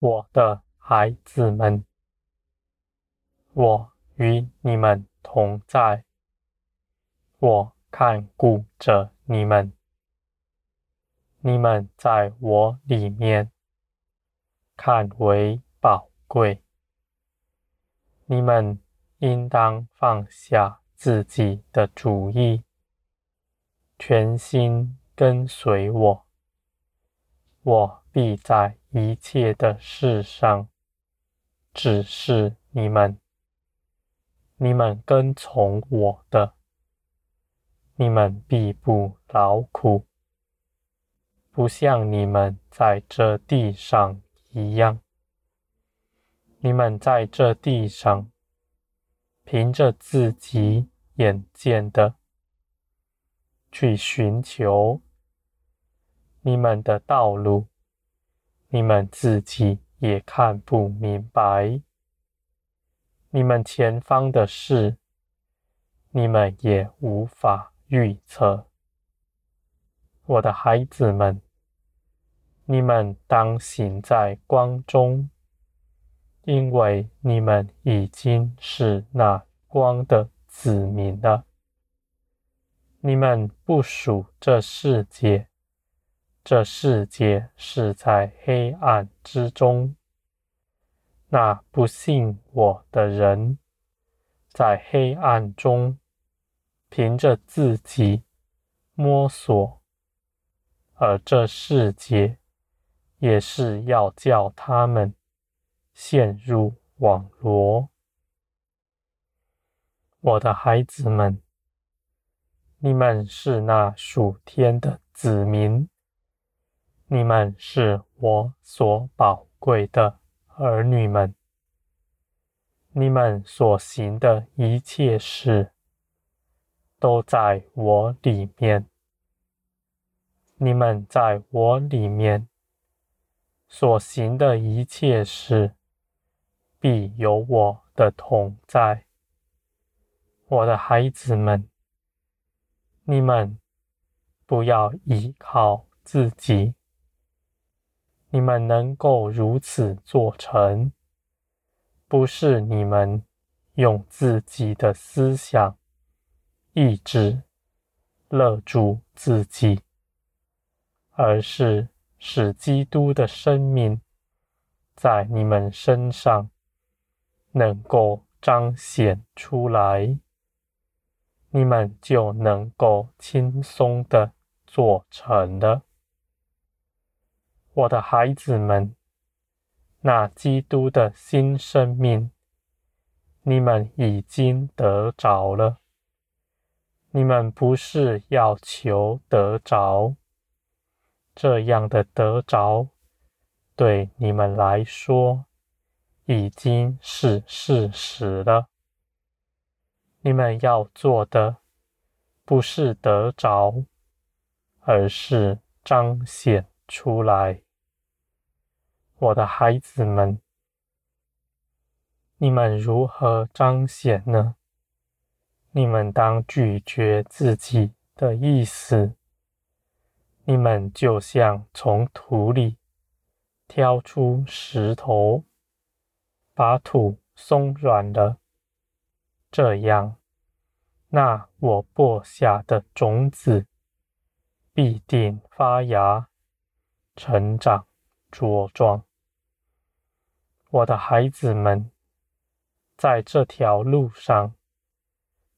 我的孩子们，我与你们同在，我看顾着你们，你们在我里面。看为宝贵，你们应当放下自己的主意，全心跟随我，我必在一切的事上指示你们。你们跟从我的，你们必不劳苦，不像你们在这地上一样。你们在这地上，凭着自己眼见的去寻求。你们的道路，你们自己也看不明白；你们前方的事，你们也无法预测。我的孩子们，你们当行在光中，因为你们已经是那光的子民了。你们不属这世界。这世界是在黑暗之中，那不信我的人，在黑暗中凭着自己摸索，而这世界也是要叫他们陷入网罗。我的孩子们，你们是那属天的子民。你们是我所宝贵的儿女们，你们所行的一切事，都在我里面。你们在我里面所行的一切事，必有我的同在。我的孩子们，你们不要依靠自己。你们能够如此做成，不是你们用自己的思想、意志勒住自己，而是使基督的生命在你们身上能够彰显出来，你们就能够轻松的做成了。我的孩子们，那基督的新生命，你们已经得着了。你们不是要求得着，这样的得着，对你们来说已经是事实了。你们要做的，不是得着，而是彰显出来，我的孩子们，你们如何彰显呢？你们当拒绝自己的意思，你们就像从土里挑出石头，把土松软了，这样，那我播下的种子必定发芽。成长茁壮，我的孩子们，在这条路上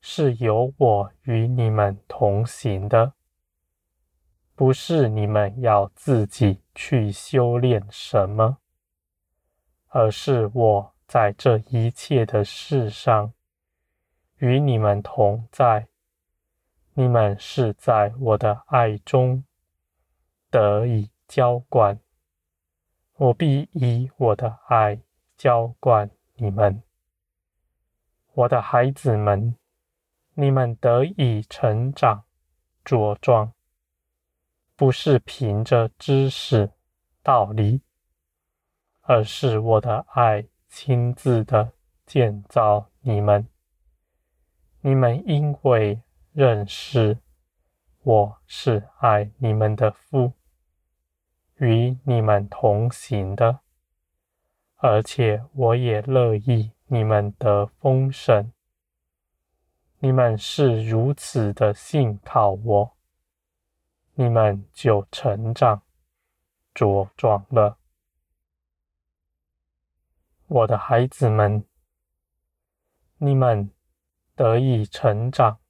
是有我与你们同行的，不是你们要自己去修炼什么，而是我在这一切的事上与你们同在，你们是在我的爱中得以。浇灌，我必以我的爱浇灌你们，我的孩子们，你们得以成长茁壮，不是凭着知识道理，而是我的爱亲自的建造你们。你们因为认识我是爱你们的父。与你们同行的，而且我也乐意你们得丰盛。你们是如此的信靠我，你们就成长茁壮了。我的孩子们，你们得以成长，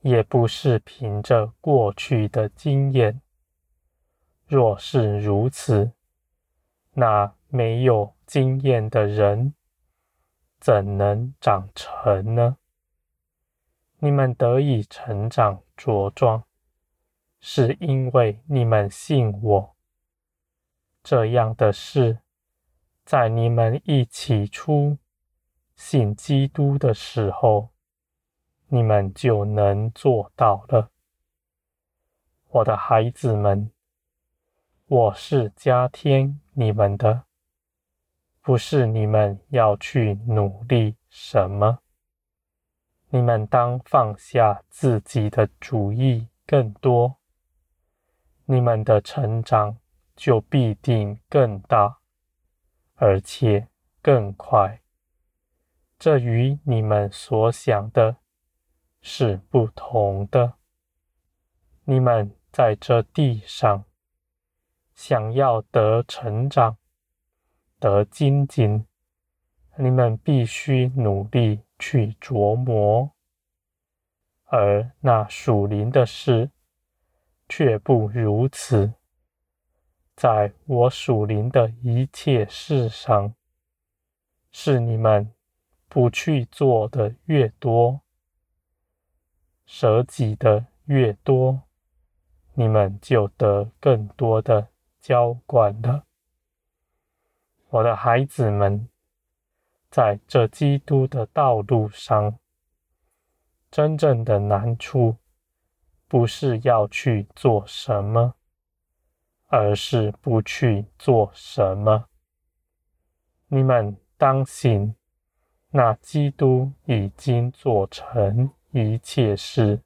也不是凭着过去的经验。若是如此，那没有经验的人怎能长成呢？你们得以成长茁壮，是因为你们信我。这样的事，在你们一起出信基督的时候，你们就能做到了。我的孩子们，我是加添你们的，不是你们要去努力什么。你们当放下自己的主意更多，你们的成长就必定更大，而且更快。这与你们所想的是不同的。你们在这地上想要得成长、得精进，你们必须努力。去琢磨，而那属灵的事却不如此。在我属灵的一切事上，是你们不去做的越多，舍己的越多，你们就得更多的浇灌了，我的孩子们。在这基督的道路上，真正的难处不是要去做什么，而是不去做什么。你们当心，那基督已经做成一切事，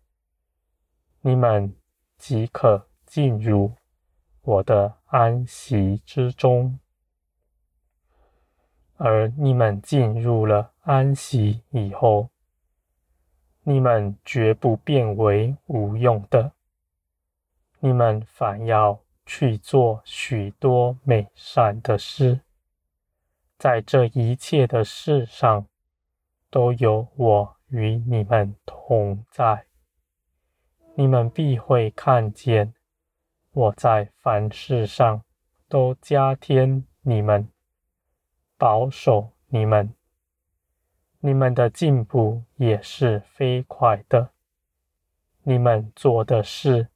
你们即可进入我的安息之中。而你们进入了安息以后，你们绝不变为无用的，你们反要去做许多美善的事，在这一切的事上，都有我与你们同在，你们必会看见我在凡事上都加添你们。保守你们，你们的进步也是飞快的。你们做的事，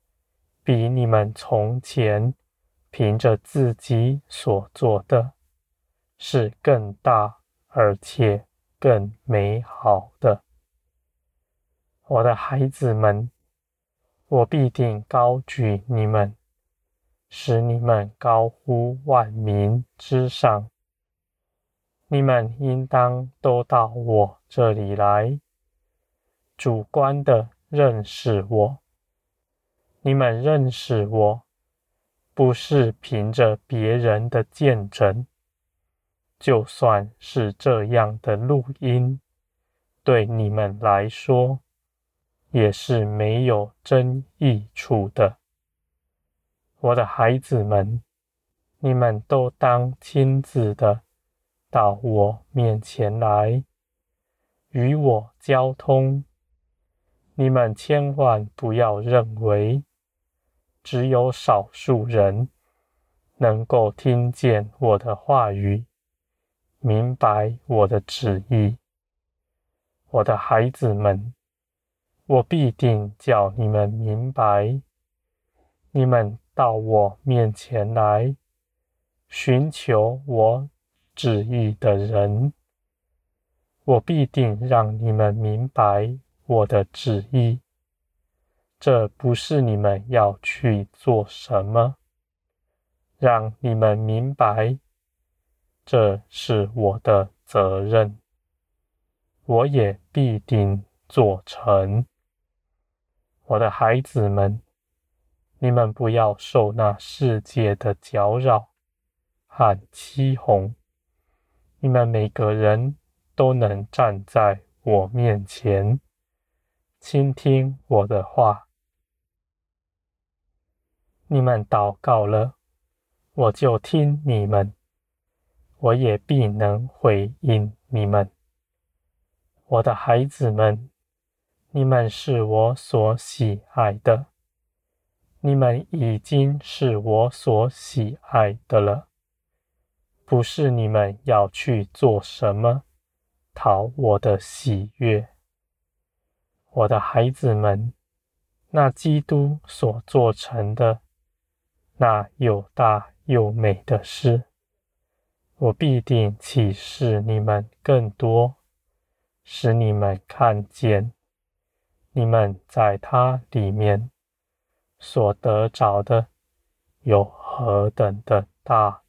比你们从前凭着自己所做的，是更大而且更美好的。我的孩子们，我必定高举你们，使你们高呼万民之上。你们应当都到我这里来，主观的认识我。你们认识我，不是凭着别人的见证，就算是这样的录音，对你们来说也是没有真益处的。我的孩子们，你们都当亲自的。到我面前来，与我交通。你们千万不要认为，只有少数人能够听见我的话语，明白我的旨意。我的孩子们，我必定叫你们明白。你们到我面前来，寻求我。旨意的人，我必定让你们明白我的旨意。这不是你们要去做什么，让你们明白，这是我的责任，我也必定做成。我的孩子们，你们不要受那世界的搅扰和欺哄。你们每个人都能站在我面前，倾听我的话。你们祷告了，我就听你们，我也必能回应你们。我的孩子们，你们是我所喜爱的，你们已经是我所喜爱的了。不是你们要去做什么讨我的喜悦，我的孩子们，那基督所做成的那又大又美的事，我必定启示你们更多，使你们看见，你们在它里面所得着的有何等的大。